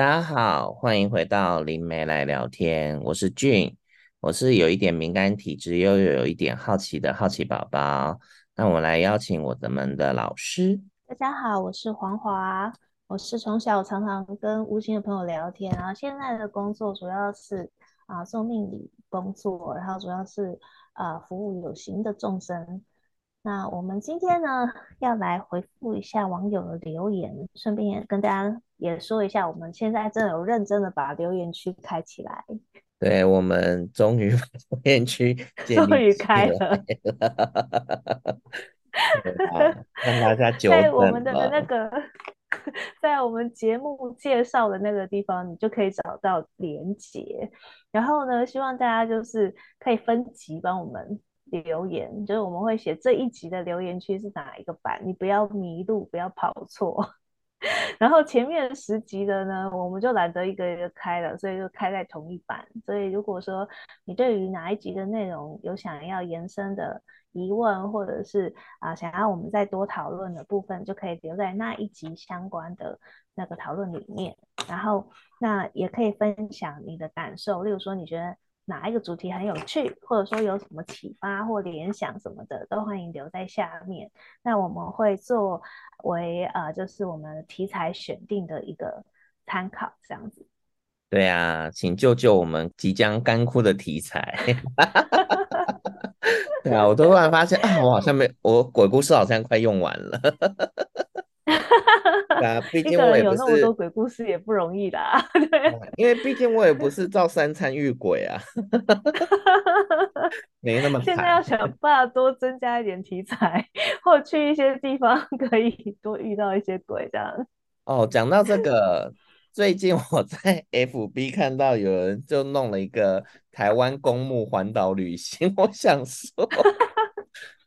大家好，欢迎回到灵媒来聊天。我是俊，我是有一点敏感体质，又有一点好奇的好奇宝宝。那我来邀请我们的老师。大家好，我是黄华，我是从小常常跟无形的朋友聊天，然后现在的工作主要是啊做命理工作，然后主要是啊服务有形的众生。那我们今天呢，要来回复一下网友的留言，顺便也跟大家也说一下，我们现在真的有认真的把留言区开起来。对，我们终于把留言区 终于开了，让大家 在我们的那个，在我们节目介绍的那个地方，你就可以找到连接。然后呢，希望大家就是可以分级帮我们。留言就是我们会写这一集的留言区是哪一个版，你不要迷路，不要跑错。然后前面十集的呢，我们就懒得一个一个开了，所以就开在同一版。所以如果说你对于哪一集的内容有想要延伸的疑问，或者是啊想要我们再多讨论的部分，就可以留在那一集相关的那个讨论里面。然后那也可以分享你的感受，例如说你觉得。哪一个主题很有趣，或者说有什么启发或联想什么的，都欢迎留在下面。那我们会作为呃，就是我们题材选定的一个参考，这样子。对啊，请救救我们即将干枯的题材。对啊，我突然发现啊，我好像没，我鬼故事好像快用完了。啊，毕 竟我也不是有那么多鬼故事也不容易的，对，因为毕竟我也不是照三餐遇鬼啊，没那么。现在要想办法多增加一点题材，或去一些地方可以多遇到一些鬼这样。哦，讲到这个，最近我在 FB 看到有人就弄了一个台湾公墓环岛旅行，我想说。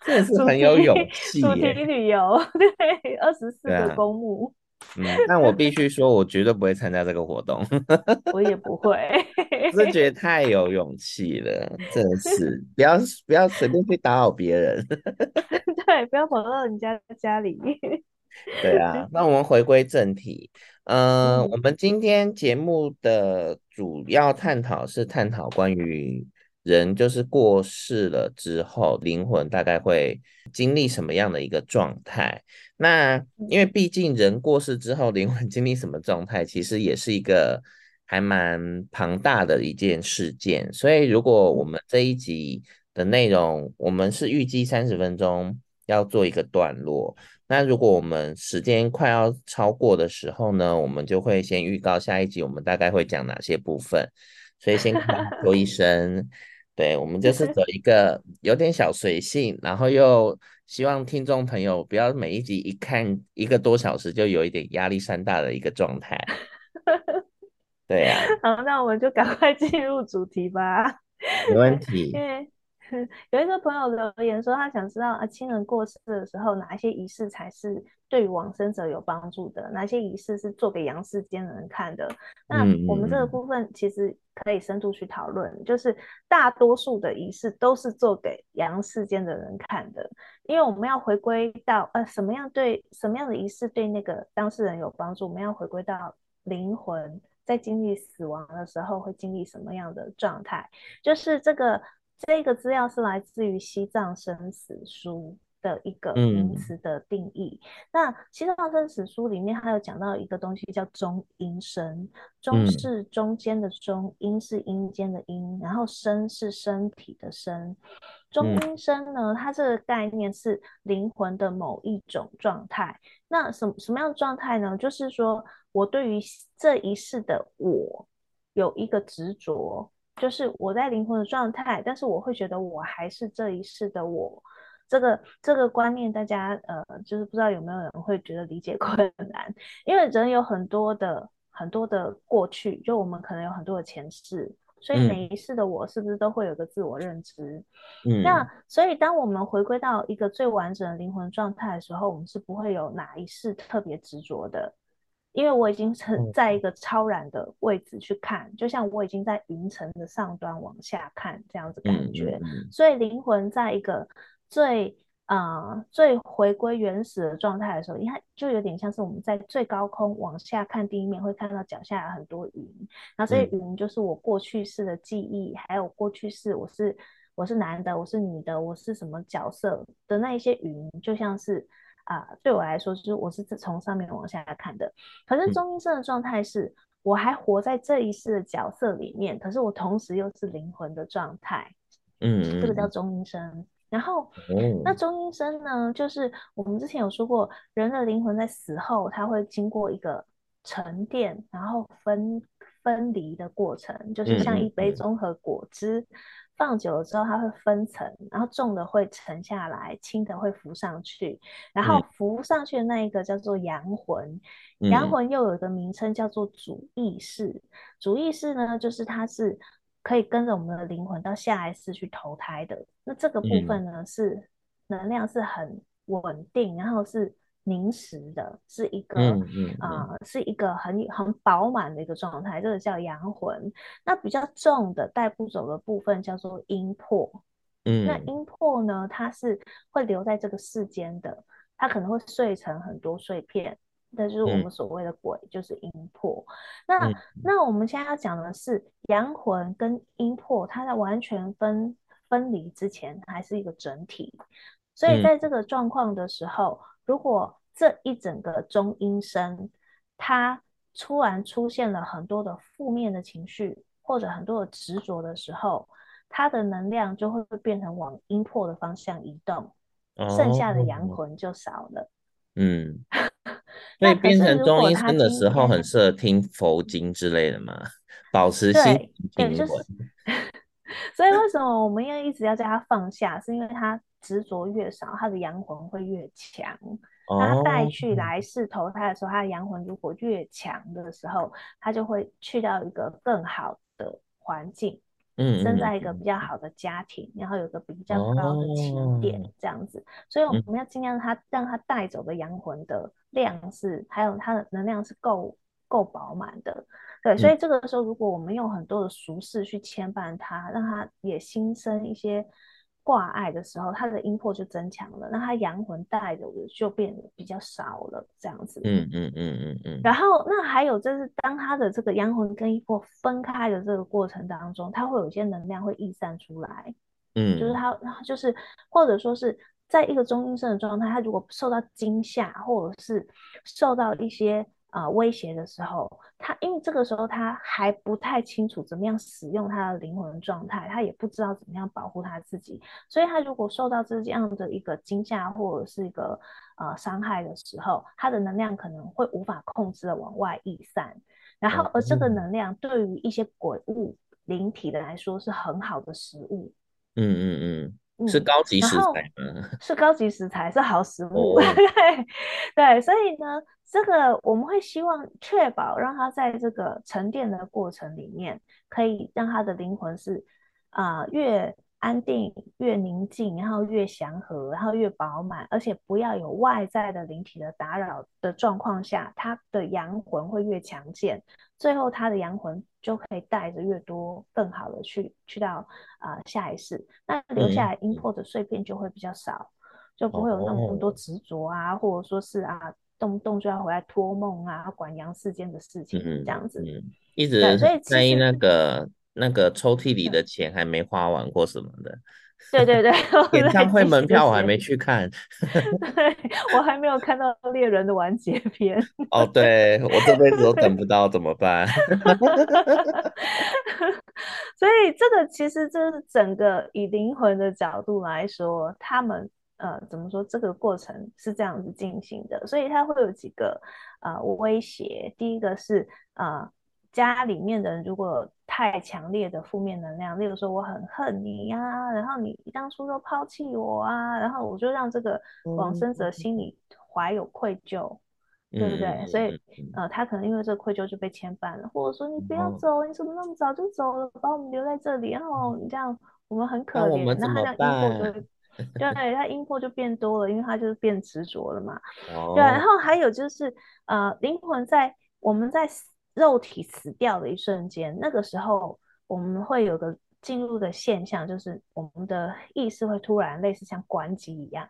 这也是很有勇气。主题旅游，对，二十四个公墓。嗯，但我必须说，我绝对不会参加这个活动。我也不会，我是觉得太有勇气了，真的是不要不要随便去打扰别人。对，不要跑到人家家里。对啊，那我们回归正题。呃、嗯，我们今天节目的主要探讨是探讨关于。人就是过世了之后，灵魂大概会经历什么样的一个状态？那因为毕竟人过世之后，灵魂经历什么状态，其实也是一个还蛮庞大的一件事件。所以，如果我们这一集的内容，我们是预计三十分钟要做一个段落。那如果我们时间快要超过的时候呢，我们就会先预告下一集我们大概会讲哪些部分。所以先跟大家说一声。对，我们就是走一个有点小随性，然后又希望听众朋友不要每一集一看一个多小时就有一点压力山大的一个状态。对呀、啊，好，那我们就赶快进入主题吧。没问 题。有一个朋友留言说，他想知道啊，亲人过世的时候，哪一些仪式才是对于往生者有帮助的？哪些仪式是做给阳世间的人看的？那我们这个部分其实可以深度去讨论，嗯、就是大多数的仪式都是做给阳世间的人看的，因为我们要回归到呃，什么样对什么样的仪式对那个当事人有帮助？我们要回归到灵魂在经历死亡的时候会经历什么样的状态？就是这个。这个资料是来自于《西藏生死书》的一个名词的定义。嗯、那《西藏生死书》里面还有讲到一个东西叫中阴身，中是中间的中，阴是阴间的阴，然后身是身体的身。中阴身呢，它这个概念是灵魂的某一种状态。那什么什么样的状态呢？就是说我对于这一世的我有一个执着。就是我在灵魂的状态，但是我会觉得我还是这一世的我，这个这个观念，大家呃，就是不知道有没有人会觉得理解困难，因为人有很多的很多的过去，就我们可能有很多的前世，所以每一世的我是不是都会有个自我认知？嗯，那所以当我们回归到一个最完整的灵魂状态的时候，我们是不会有哪一世特别执着的。因为我已经是在一个超然的位置去看，嗯、就像我已经在云层的上端往下看这样子感觉，嗯嗯、所以灵魂在一个最呃，最回归原始的状态的时候，你看就有点像是我们在最高空往下看地面，会看到脚下有很多云，然后这些云就是我过去式的记忆，嗯、还有过去式我是我是男的，我是女的，我是什么角色的那一些云，就像是啊、呃，对我来说就是我是从上面往下看的。可是中阴身的状态是、嗯，我还活在这一世的角色里面，可是我同时又是灵魂的状态，嗯，这个叫中阴身。然后，那中阴身呢？就是我们之前有说过，人的灵魂在死后，它会经过一个沉淀，然后分分离的过程，就是像一杯综合果汁，嗯、放久了之后，它会分层，然后重的会沉下来，轻的会浮上去，然后浮上去的那一个叫做阳魂，阳魂又有一个名称叫做主意识，主意识呢，就是它是。可以跟着我们的灵魂到下一世去投胎的，那这个部分呢、嗯、是能量是很稳定，然后是凝实的，是一个啊、嗯嗯呃，是一个很很饱满的一个状态，这个叫阳魂。那比较重的带不走的部分叫做阴魄，嗯，那阴魄呢，它是会留在这个世间的，它可能会碎成很多碎片。那就是我们所谓的鬼，嗯、就是阴魄。那、嗯、那我们现在要讲的是阳魂跟阴魄，它在完全分分离之前还是一个整体。所以在这个状况的时候、嗯，如果这一整个中阴身，它突然出现了很多的负面的情绪，或者很多的执着的时候，它的能量就会变成往阴魄的方向移动，哦、剩下的阳魂就少了。嗯。所以变成中医生的时候，很适合听佛经之类的嘛，保持心平稳。就是、所以为什么我们要一直要叫他放下？是因为他执着越少，他的阳魂会越强。那他带去来世投胎的时候，他的阳魂如果越强的时候，他就会去到一个更好的环境。嗯，生在一个比较好的家庭，嗯、然后有个比较高的起点，这样子、哦，所以我们要尽量让他、嗯、让他带走的阳魂的量是，还有他的能量是够够饱满的，对、嗯，所以这个时候如果我们用很多的俗事去牵绊他，让他也心生一些。挂碍的时候，他的阴魄就增强了，那他阳魂带走的就变得比较少了，这样子。嗯嗯嗯嗯嗯。然后，那还有就是，当他的这个阳魂跟阴魄分开的这个过程当中，他会有一些能量会溢散出来。嗯，就是他，就是或者说是在一个中阴身的状态，他如果受到惊吓，或者是受到一些。啊、呃，威胁的时候，他因为这个时候他还不太清楚怎么样使用他的灵魂状态，他也不知道怎么样保护他自己，所以他如果受到这样的一个惊吓或者是一个呃伤害的时候，他的能量可能会无法控制的往外溢散，然后而这个能量对于一些鬼物灵体的来说是很好的食物。嗯嗯嗯。是高级食材吗？是高级食材，是好食物。对、oh. 对，所以呢，这个我们会希望确保让他在这个沉淀的过程里面，可以让他的灵魂是啊、呃、越安定、越宁静，然后越祥和，然后越饱满，而且不要有外在的灵体的打扰的状况下，他的阳魂会越强健，最后他的阳魂。就可以带着越多更好的去去到啊、呃、下一世，那留下来阴魄的碎片就会比较少，嗯、就不会有那么多执着啊、哦，或者说是啊动不动就要回来托梦啊，管阳世间的事情、嗯、这样子，嗯、一直在意那个那个抽屉里的钱还没花完或什么的。对对对，演唱会门票我还没去看，对，我还没有看到猎人的完结篇。哦，对，我这辈子都等不到，怎么办？所以这个其实就是整个以灵魂的角度来说，他们呃怎么说？这个过程是这样子进行的，所以它会有几个呃威胁。第一个是呃。家里面的人如果太强烈的负面能量，例如说我很恨你呀、啊，然后你当初都抛弃我啊，然后我就让这个往生者心里怀有愧疚，嗯、对不对？嗯、所以呃，他可能因为这个愧疚就被牵绊了，或者说你不要走，你怎么那么早就走了，把我们留在这里，然后你这样我们很可怜，那他这样阴魄就对他因果就变多了，因为他就是变执着了嘛。哦、对，然后还有就是呃，灵魂在我们在。肉体死掉的一瞬间，那个时候我们会有个进入的现象，就是我们的意识会突然类似像关机一样，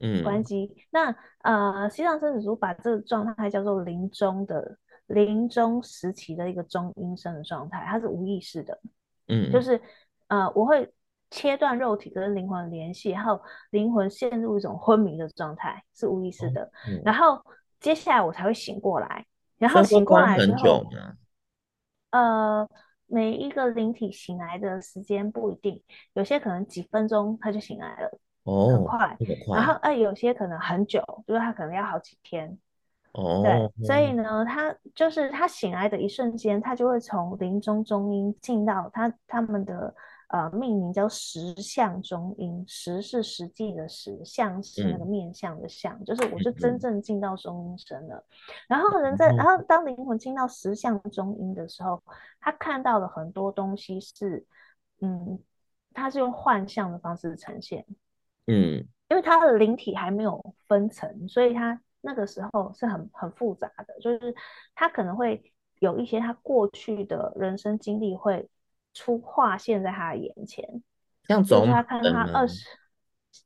嗯，关机。那呃，西藏生死书把这个状态叫做临终的临终时期的一个中阴身的状态，它是无意识的。嗯，就是呃，我会切断肉体跟灵魂联系，然后灵魂陷入一种昏迷的状态，是无意识的。嗯，然后接下来我才会醒过来，然后醒过来之后，呃。每一个灵体醒来的时间不一定，有些可能几分钟他就醒来了，哦，很快。快然后，哎、呃，有些可能很久，就是他可能要好几天。哦，对，所以呢，他就是他醒来的一瞬间，他就会从临终中阴进到他他们的。呃，命名叫实相中阴，实是实际的实，相是那个面相的相，嗯、就是我就真正进到中阴身了。嗯、然后人在，嗯、然后当灵魂进到实相中阴的时候，他看到了很多东西是，嗯，他是用幻象的方式呈现，嗯，因为他的灵体还没有分层，所以他那个时候是很很复杂的，就是他可能会有一些他过去的人生经历会。出画现在他的眼前，像就是他看他二十，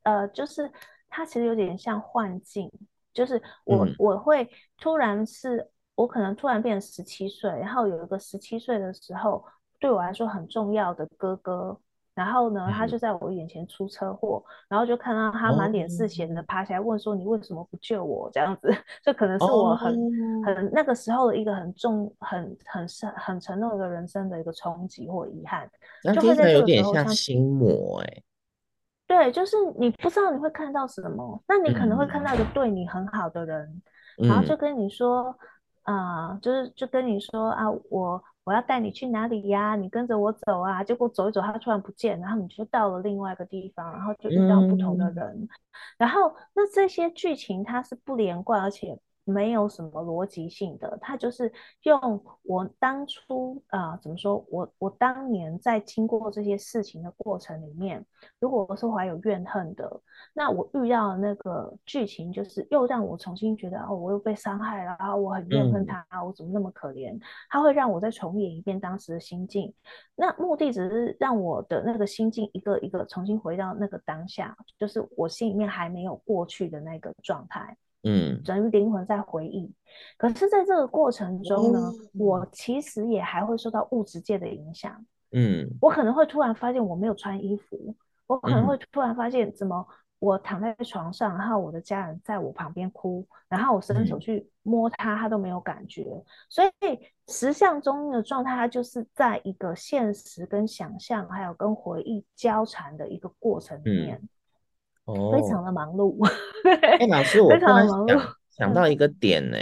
呃，就是他其实有点像幻境，就是我、嗯、我会突然是，我可能突然变成十七岁，然后有一个十七岁的时候对我来说很重要的哥哥。然后呢，他就在我眼前出车祸，嗯、然后就看到他满脸是血的爬起来问说：“你为什么不救我？”这样子，这可能是我很、哦、很那个时候的一个很重、很很深、很沉重的人生的一个冲击或遗憾。就会在这个时候像心魔哎，对，就是你不知道你会看到什么，那你可能会看到一个对你很好的人，嗯、然后就跟你说啊、呃，就是就跟你说啊，我。我要带你去哪里呀？你跟着我走啊！结果走一走，他突然不见，然后你就到了另外一个地方，然后就遇到不同的人，嗯、然后那这些剧情它是不连贯，而且。没有什么逻辑性的，他就是用我当初啊、呃，怎么说？我我当年在经过这些事情的过程里面，如果我是怀有怨恨的，那我遇到的那个剧情，就是又让我重新觉得哦，我又被伤害了，然后我很怨恨他，嗯、我怎么那么可怜？他会让我再重演一遍当时的心境，那目的只是让我的那个心境一个一个重新回到那个当下，就是我心里面还没有过去的那个状态。嗯，整个灵魂在回忆，可是在这个过程中呢，嗯、我其实也还会受到物质界的影响。嗯，我可能会突然发现我没有穿衣服，我可能会突然发现怎么我躺在床上，然后我的家人在我旁边哭，然后我伸手去摸他，他都没有感觉。嗯、所以实相中的状态，它就是在一个现实跟想象还有跟回忆交缠的一个过程里面。非常的忙碌。哎、欸，老师，我突然想想到一个点呢，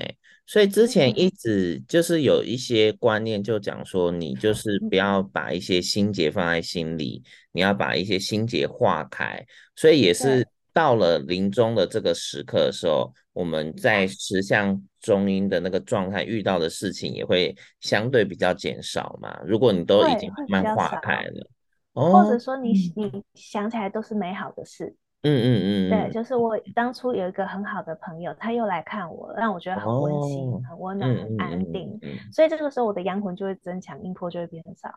所以之前一直就是有一些观念，就讲说你就是不要把一些心结放在心里，你要把一些心结化开。所以也是到了临终的这个时刻的时候，我们在实相中阴的那个状态遇到的事情也会相对比较减少嘛。如果你都已经慢慢化开了，或者说你你想起来都是美好的事。嗯嗯嗯，对，就是我当初有一个很好的朋友，他又来看我，让我觉得很温馨、哦、很温暖、很安定。嗯嗯嗯、所以这个时候我的阳魂就会增强，阴魄就会变少。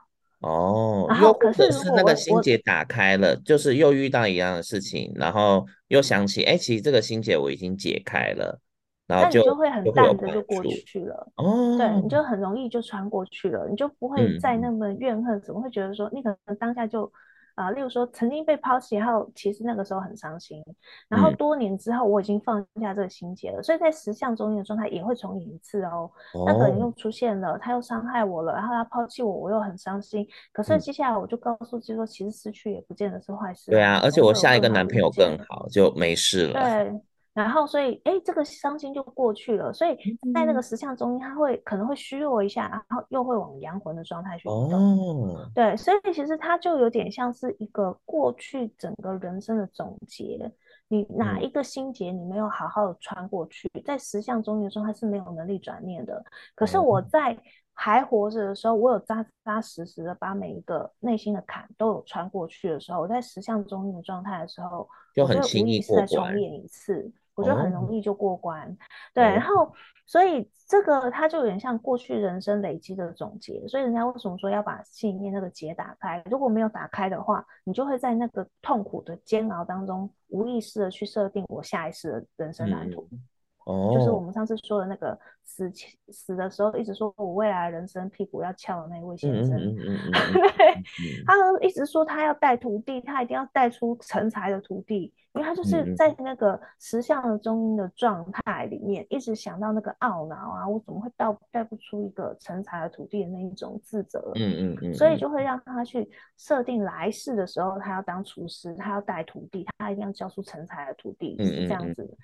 哦，然后可是是那个心结打开了，就是又遇到一样的事情，然后又想起，哎，其实这个心结我已经解开了，然后就那你就会很淡的就过去了。哦，对，你就很容易就穿过去了，你就不会再那么怨恨，怎么、嗯、会觉得说你可能当下就。啊，例如说曾经被抛弃，然后其实那个时候很伤心，然后多年之后我已经放下这个心结了，嗯、所以在十相中间的状态也会重演一次哦。哦那个人又出现了，他又伤害我了，然后他抛弃我，我又很伤心。可是接下来我就告诉自己说，其实失去也不见得是坏事。对啊，而且我下一个男朋友更好，就没事了。对。然后，所以，哎，这个伤心就过去了。所以在那个实相中阴，他会可能会虚弱一下，然后又会往阳魂的状态去动。哦，对，所以其实它就有点像是一个过去整个人生的总结。你哪一个心结你没有好好的穿过去，在实相中阴的时候，它是没有能力转念的。可是我在还活着的时候，我有扎扎实实的把每一个内心的坎都有穿过去的时候，我在实相中阴的状态的时候，就很轻易过关，我就无意识再重演一次。我觉得很容易就过关。哦、对，然后所以这个它就有点像过去人生累积的总结。所以人家为什么说要把心里面那个结打开？如果没有打开的话，你就会在那个痛苦的煎熬当中，无意识的去设定我下一次的人生蓝图。嗯哦，就是我们上次说的那个死死的时候，一直说我未来人生屁股要翘的那位先生，嗯嗯嗯嗯、他一直说他要带徒弟，他一定要带出成才的徒弟，因为他就是在那个实相的中阴的状态里面，一直想到那个懊恼啊，我怎么会带带不出一个成才的徒弟的那一种自责，嗯嗯。嗯，所以就会让他去设定来世的时候，他要当厨师，他要带徒弟，他一定要教出成才的徒弟，是这样子。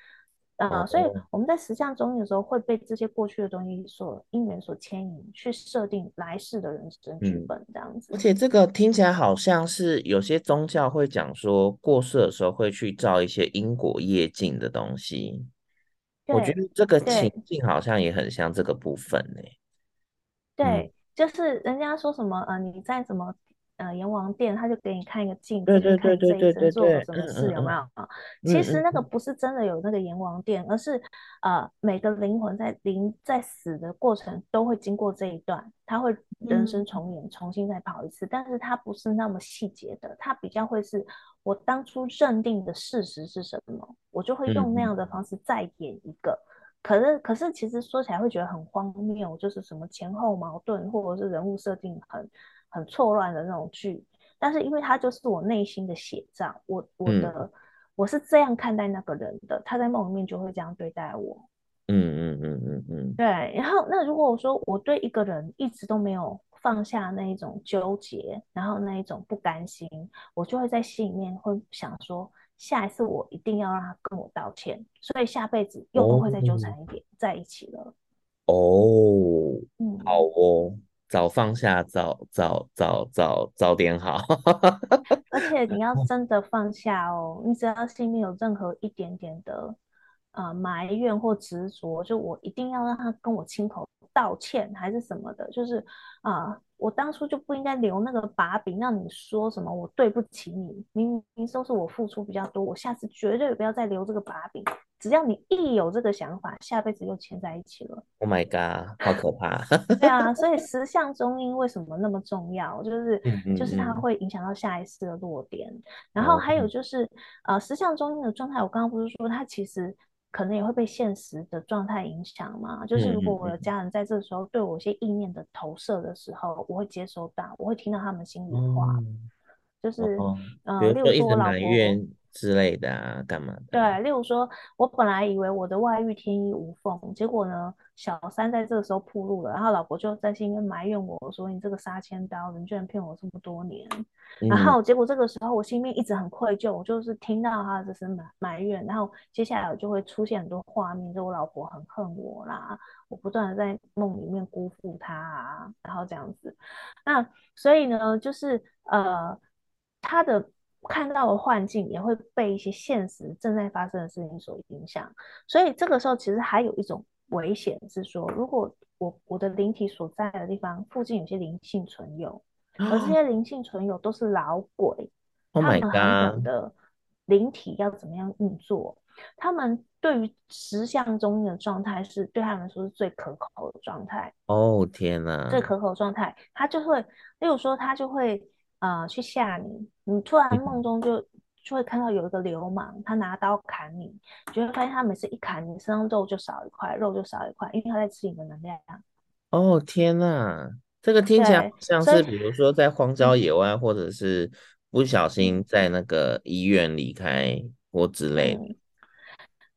啊、呃，所以我们在实相中阴的时候，会被这些过去的东西所因缘所牵引，去设定来世的人生剧本这样子。而且这个听起来好像是有些宗教会讲说，过世的时候会去造一些因果业境的东西。我觉得这个情境好像也很像这个部分呢。对，嗯、就是人家说什么呃，你在什么。呃，阎王殿他就给你看一个镜子，看这一生做了什么事有没有啊？其实那个不是真的有那个阎王殿，而是呃每个灵魂在灵在死的过程都会经过这一段，他会人生重演，重新再跑一次，但是他不是那么细节的，他比较会是我当初认定的事实是什么，我就会用那样的方式再演一个。可是可是其实说起来会觉得很荒谬，就是什么前后矛盾，或者是人物设定很。很错乱的那种剧，但是因为他就是我内心的写照，我我的、嗯、我是这样看待那个人的，他在梦里面就会这样对待我。嗯嗯嗯嗯嗯，对。然后那如果我说我对一个人一直都没有放下那一种纠结，然后那一种不甘心，我就会在心里面会想说，下一次我一定要让他跟我道歉，所以下辈子又不会再纠缠一点、哦、在一起了。哦，嗯，好哦。早放下，早早早早早点好。而且你要 真的放下哦，你只要心里有任何一点点的呃埋怨或执着，就我一定要让他跟我亲口道歉，还是什么的，就是啊。呃我当初就不应该留那个把柄，让你说什么我对不起你，明明都是我付出比较多，我下次绝对不要再留这个把柄。只要你一有这个想法，下辈子又牵在一起了。Oh my god，好可怕！对啊，所以十相中阴为什么那么重要？就是就是它会影响到下一次的落点。然后还有就是呃，十相中阴的状态，我刚刚不是说它其实。可能也会被现实的状态影响嘛，就是如果我的家人在这时候对我一些意念的投射的时候，我会接收到，我会听到他们心里话，嗯、就是、哦、呃，例如说我老婆。之类的啊，干嘛的？对，例如说，我本来以为我的外遇天衣无缝，结果呢，小三在这个时候铺路了，然后老婆就在心里面埋怨我说：“你这个杀千刀，你居然骗我这么多年。嗯”然后结果这个时候我心里面一直很愧疚，我就是听到他这声埋埋怨，然后接下来我就会出现很多画面，就我老婆很恨我啦，我不断的在梦里面辜负她啊，然后这样子。那所以呢，就是呃，他的。看到的幻境也会被一些现实正在发生的事情所影响，所以这个时候其实还有一种危险是说，如果我我的灵体所在的地方附近有些灵性存有，而这些灵性存有都是老鬼，Oh 他们很懂得灵体要怎么样运作，他们对于实相中的状态是对他们说是最可口的状态。哦天哪，最可口的状态，他就会，例如说他就会。啊、呃，去吓你！你突然梦中就就会看到有一个流氓，他拿刀砍你，就会发现他每次一砍你，身上肉就少一块，肉就少一块，因为他在吃你的能量。哦天哪，这个听起来像是比如说在荒郊野外，或者是不小心在那个医院离开或之类的。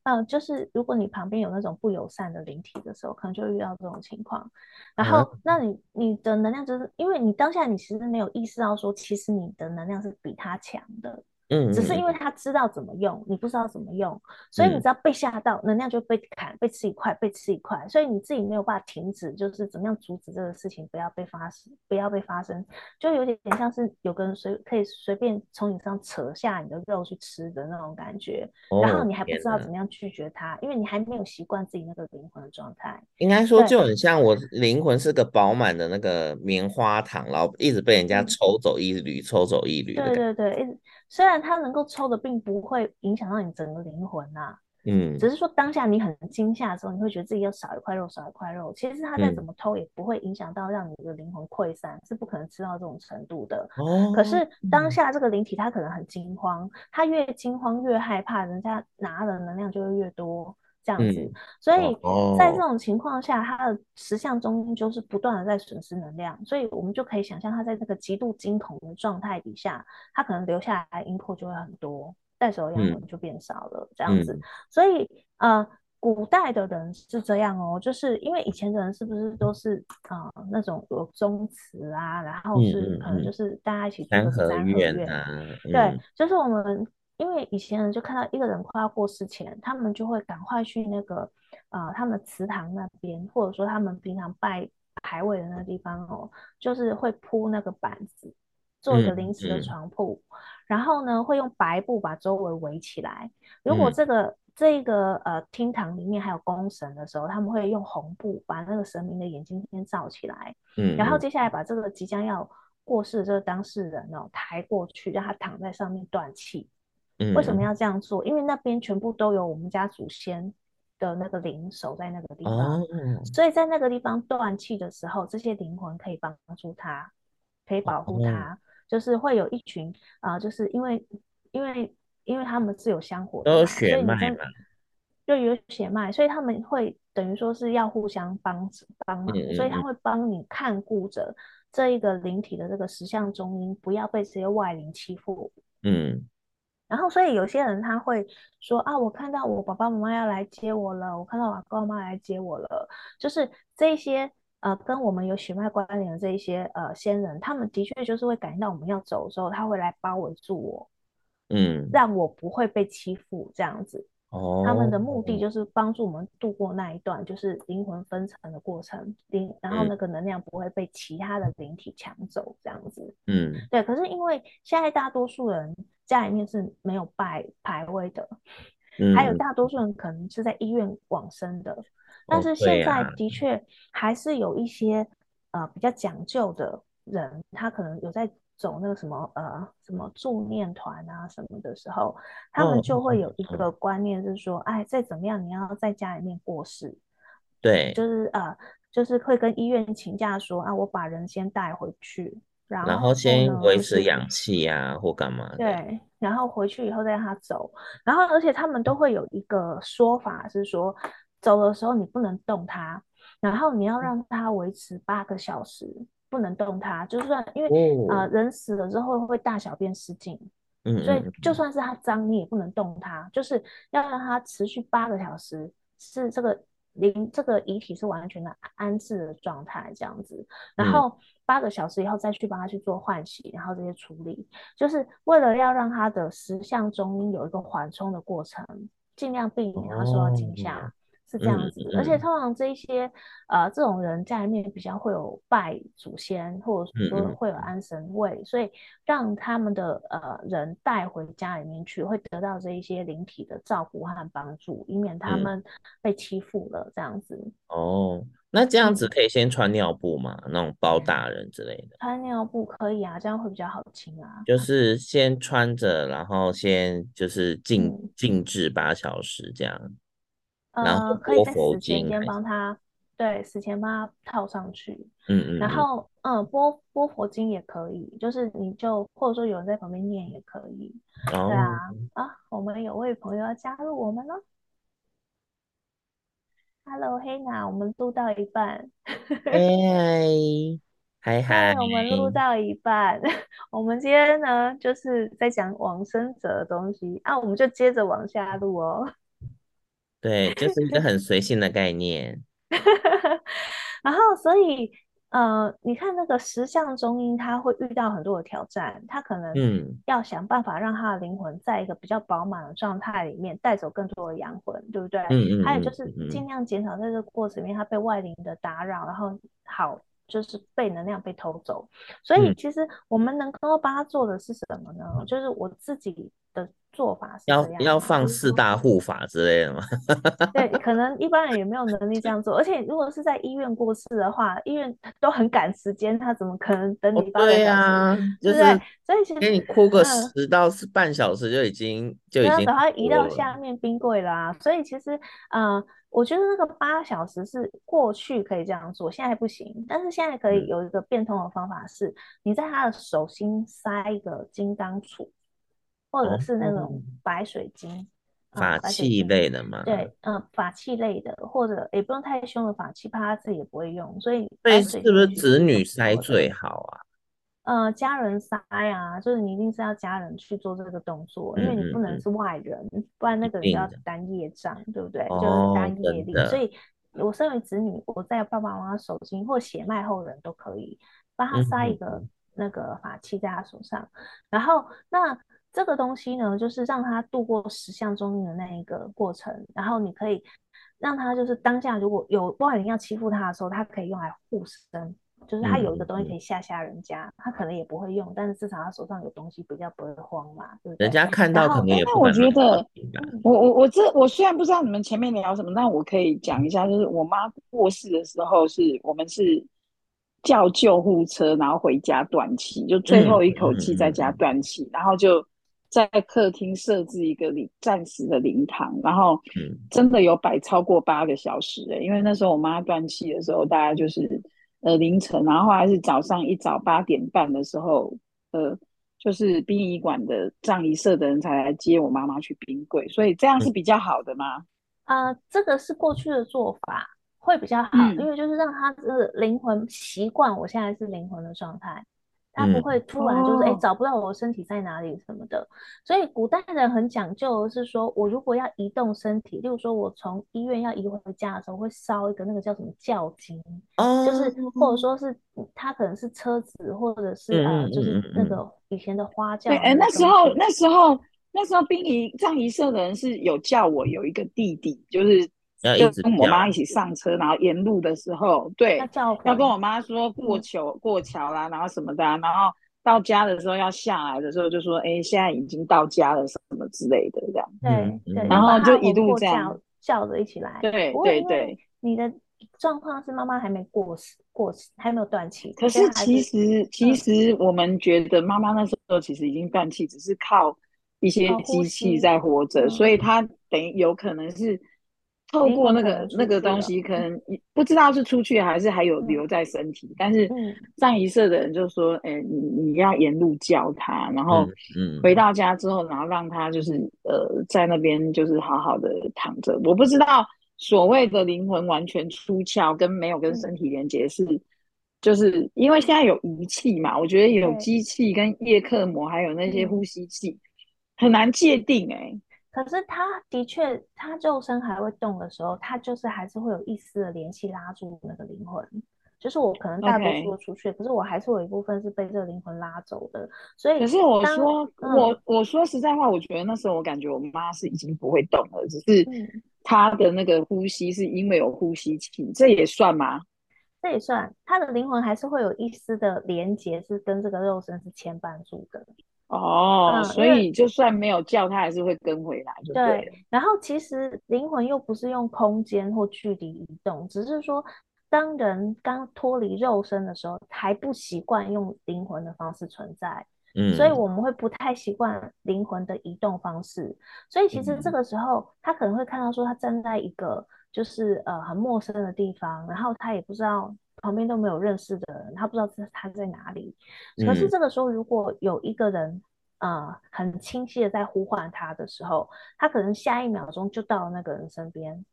呃，就是如果你旁边有那种不友善的灵体的时候，可能就遇到这种情况。然后，嗯、那你你的能量就是因为你当下你其实没有意识到说，其实你的能量是比他强的。嗯，只是因为他知道怎么用，你不知道怎么用，所以你知道被吓到，能量就被砍，被吃一块，被吃一块，所以你自己没有办法停止，就是怎么样阻止这个事情不要被发生，不要被发生，就有点像是有个人随可以随便从你身上扯下你的肉去吃的那种感觉，然后你还不知道怎么样拒绝他，因为你还没有习惯自己那个灵魂的状态。应该说就很像我灵魂是个饱满的那个棉花糖，然后一直被人家抽走一缕，抽走一缕。对对对，一直。虽然它能够抽的并不会影响到你整个灵魂呐、啊，嗯，只是说当下你很惊吓的时候，你会觉得自己又少一块肉，少一块肉。其实它再怎么偷，也不会影响到让你的灵魂溃散，嗯，是不可能吃到这种程度的。哦，可是当下这个灵体它可能很惊慌，他越惊慌越害怕，人家拿的能量就会越多。这样子，所以在这种情况下，它的实相中阴就是不断的在损失能量，所以我们就可以想象，它在这个极度惊恐的状态底下，它可能留下来阴魄就会很多，带走的阳魂就变少了，这样子。所以呃，古代的人是这样哦，就是因为以前的人是不是都是啊、呃、那种有宗祠啊，然后是可能就是大家一起住的三合院啊，对，就是我们。因为以前人就看到一个人快要过世前，他们就会赶快去那个，呃，他们祠堂那边，或者说他们平常拜牌位的那个地方哦，就是会铺那个板子，做一个临时的床铺，嗯嗯，然后呢，会用白布把周围围起来。如果这个、嗯、这个呃厅堂里面还有公神的时候，他们会用红布把那个神明的眼睛先罩起来，嗯，嗯，然后接下来把这个即将要过世的这个当事人哦抬过去，让他躺在上面断气。为什么要这样做？因为那边全部都有我们家祖先的那个灵守在那个地方，哦、所以在那个地方断气的时候，这些灵魂可以帮助他，可以保护他，哦、就是会有一群啊、呃，就是因为因为因为他们是有香火的，都有血脉嘛，就有血脉，所以他们会等于说是要互相帮帮忙，嗯、所以他会帮你看顾着这一个灵体的这个石像中阴，不要被这些外灵欺负。嗯。然后，所以有些人他会说啊，我看到我爸爸妈妈要来接我了，我看到我阿公阿妈来接我了，就是这些呃跟我们有血脉关联的这一些呃先人，他们的确就是会感应到我们要走的时候，他会来包围住我，嗯，让我不会被欺负这样子。哦，他们的目的就是帮助我们度过那一段，就是灵魂分层的过程，灵，然后那个能量不会被其他的灵体抢走，这样子。嗯，对。可是因为现在大多数人家里面是没有拜牌位的，嗯，还有。大多数人可能是在医院往生的，但是现在的确还是有一些呃比较讲究的人，他可能有在。走那个什么呃什么助念团啊什么的时候，他们就会有一个。观念，是说，哎，再怎么样，你要在家里面过世，对，就是呃，就是会跟医院请假说啊，我把人先带回去，然后，然后先维持氧气啊，或干嘛？对，然后回去以后再让他走，然后而且他们都会有一个说法是说，走的时候你不能动他，然后你要让他维持八个小时。不能动它，就算因为啊、哦呃，人死了之后会大小便失禁，嗯，所以就算是它脏，你也不能动它，就是要让它持续八个小时，是这个灵这个遗体是完全的安置的状态这样子，然后八个小时以后再去帮他去做换洗，然后这些处理，就是为了要让他的十项中有一个缓冲的过程，尽量避免他受到惊吓。哦是这样子，嗯嗯、而且通常这一些呃这种人家里面比较会有拜祖先，或者说会有安神位，所以让他们的呃人带回家里面去，会得到这一些灵体的照顾和帮助，以免他们被欺负了这样子。嗯、哦，那这样子可以先穿尿布吗？嗯、那种包大人之类的。穿尿布可以啊，这样会比较好清啊。就是先穿着，然后先就是静静置八小时这样。呃，可以在死前先帮他，对，死前帮他套上去。嗯嗯。然后，嗯，拨拨佛经也可以，就是你就或者说有人在旁边念也可以。哦。对啊，啊，我们有位朋友要加入我们了。Hello，Hannah，我们录到一半。嘿，嗨嗨。我们录到一半，我们今天呢就是在讲往生者的东西啊，我们就接着往下录哦。对，就是一个很随性的概念。然后，所以，呃，你看那个实像中音，他会遇到很多的挑战，他可能要想办法让他的灵魂在一个比较饱满的状态里面带走更多的阳魂，对不对？嗯嗯。还有就是尽量减少在这个过程里面他被外灵的打扰，然后好。就是被能量被偷走。所以其实我们能够帮他做的是什么呢？嗯、就是我自己的。做法是要要放四大护法之类的吗？对，可能一般人也没有能力这样做。而且如果是在医院过世的话，医院都很赶时间，他怎么可能等你八个小时？对啊，就是所以其实给你哭个十到半小时就已经、嗯、就已经把它移到下面冰柜啦、啊。所以其实，嗯、呃，我觉得那个八小时是过去可以这样做，现在不行。但是现在可以有一个变通的方法是，是你在他的手心塞一个金刚杵。或者是那种白水晶，哦嗯、法器类的嘛？对，嗯、呃，法器类的，或者也不用太凶的法器，怕他自己也不会用，所以。对，是不是子女塞最好啊？呃，家人塞啊，就是你一定是要家人去做这个动作，嗯、因为你不能是外人，不然那个人要担业障，对不对？哦、就是担业力。所以，我身为子女，我在爸爸妈妈手心或血脉后人都可以帮他塞一个那个法器在他手上，嗯、然后那。这个东西呢，就是让他度过十项中阴的那一个过程，然后你可以让他就是当下如果有外人要欺负他的时候，他可以用来护身，就是他有一个东西可以吓吓人家，嗯、他可能也不会用，但是至少他手上有东西比较不会慌嘛，对不对？人家看到可能也我觉得，我我我这我虽然不知道你们前面聊什么，但我可以讲一下，就是我妈过世的时候是，是我们是。叫救护车，然后回家断气，就最后一口气在家断气，然后就在客厅设置一个灵暂时的灵堂，然后真的有摆超过八个小时诶，因为那时候我妈断气的时候，大家就是呃凌晨，然后后来是早上一早八点半的时候，呃，就是殡仪馆的葬仪社的人才来接我妈妈去冰柜，所以这样是比较好的吗？啊、呃，这个是过去的做法。会比较好，嗯、因为就是让他的灵魂习惯我现在是灵魂的状态，他不会突然就是哎、找不到我身体在哪里什么的。所以古代人很讲究是说，我如果要移动身体，例如说我从医院要移回家的时候，会烧一个那个叫什么轿经，哦、就是或者说是他可能是车子，或者是呃，就是那个以前的花轿。对，哎，那时候那时候那时候殡仪葬仪社的人是有叫我有一个弟弟，就是。就跟我妈一起上车，然后沿路的时候，对，要，要跟我妈说过桥、嗯、过桥啦，然后什么的、啊，然后到家的时候要下来的时候就说，哎，现在已经到家了，什么之类的这样。对对，然后就一路这样叫着一起来。对对对，你的状况是妈妈还没过世，过世还没有断气。可是其实其实我们觉得妈妈那时候其实已经断气，只是靠一些机器在活着，所以她等于有可能是。透过那个那个东西，可能不知道是出去还是还有留在身体。嗯、但是上一社的人就说：“哎、欸，你你要沿路叫他，然后回到家之后，然后让他就是呃在那边就是好好的躺着。”我不知道所谓的灵魂完全出窍跟没有跟身体连接是，就是因为现在有仪器嘛，我觉得有机器跟叶克膜还有那些呼吸器很难界定哎、欸。可是他的确，他肉身还会动的时候，他就是还是会有一丝的联系拉住那个灵魂。就是我可能大多数都出去.可是我还是有一部分是被这个灵魂拉走的。所以，可是我说，嗯、我我说实在话，我觉得那时候我感觉我妈是已经不会动了，只是她的那个呼吸是因为有呼吸器，这也算吗？这也算，她的灵魂还是会有一丝的连接，是跟这个肉身是牵绊住的。哦，嗯、所以就算没有叫他，还是会跟回来对，然后其实灵魂又不是用空间或距离移动，只是说当人刚脱离肉身的时候，还不习惯用灵魂的方式存在。嗯，所以我们会不太习惯灵魂的移动方式。所以其实这个时候，他可能会看到说，他站在一个就是呃很陌生的地方，然后他也不知道。旁边都没有认识的人，他不知道他在哪里。可是这个时候，如果有一个人，呃，很清晰的在呼唤他的时候，他可能下一秒钟就到了那个人身边。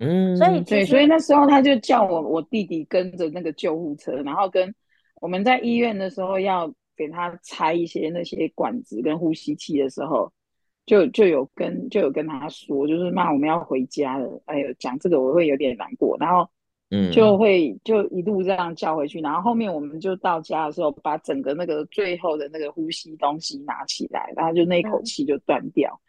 嗯，所以对，所以那时候他就叫我我弟弟跟着那个救护车，然后跟我们在医院的时候要给他拆一些那些管子跟呼吸器的时候，就就有跟就有跟他说，就是妈，我们要回家了。哎呦，讲这个我会有点难过，然后。嗯，就会就一路这样叫回去，然后后面我们就到家的时候，把整个那个最后的那个呼吸东西拿起来，然后就那一口气就断掉。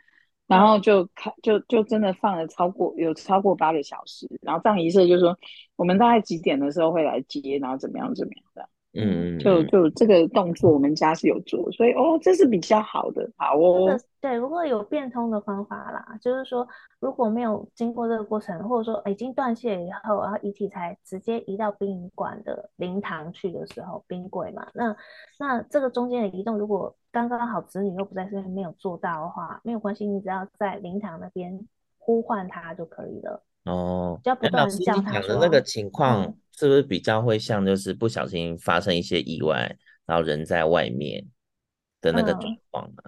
然后就开就就真的放了超过有超过八个小时，然后葬仪社就说我们大概几点的时候会来接，然后怎么样怎么样的。嗯，就就这个动作，我们家是有做，所以哦，这是比较好的，好哦。对，如果有变通的方法啦，就是说如果没有经过这个过程，或者说已经断线以后，然后遗体才直接移到殡仪馆的灵堂去的时候，冰柜嘛，那那这个中间的移动，如果刚刚好子女又不在身边没有做到的话，没有关系，你只要在灵堂那边呼唤他就可以了。哦，要不断叫他。讲的那个情况是不是比较会像，就是不小心发生一些意外，嗯、然后人在外面的那个状况呢？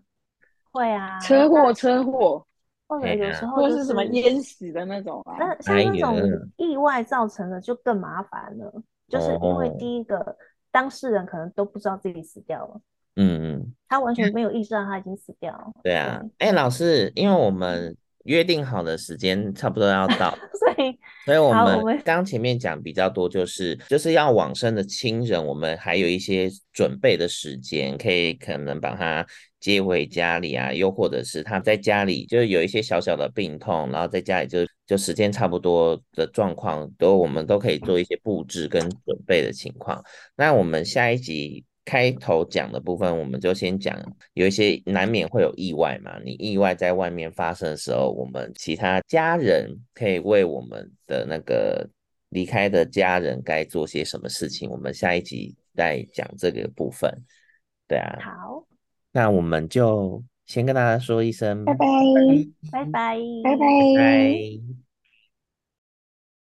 会啊，车祸，车祸，或者有时候、就是、或是什么淹死的那种啊。那像那种意外造成的就更麻烦了，就是因为第一个、哦、当事人可能都不知道自己死掉了，嗯嗯，他完全没有意识到他已经死掉了。对啊，哎、欸，老师，因为我们。约定好的时间差不多要到，所以，所以我们刚前面讲比较多，就是就是要往生的亲人，我们还有一些准备的时间，可以可能把他接回家里啊，又或者是他在家里就有一些小小的病痛，然后在家里就就时间差不多的状况，都我们都可以做一些布置跟准备的情况。那我们下一集。开头讲的部分，我们就先讲，有一些难免会有意外嘛。你意外在外面发生的时候，我们其他家人可以为我们的那个离开的家人该做些什么事情。我们下一集再讲这个部分。对啊，好，那我们就先跟大家说一声拜拜，拜拜，拜拜。拜拜。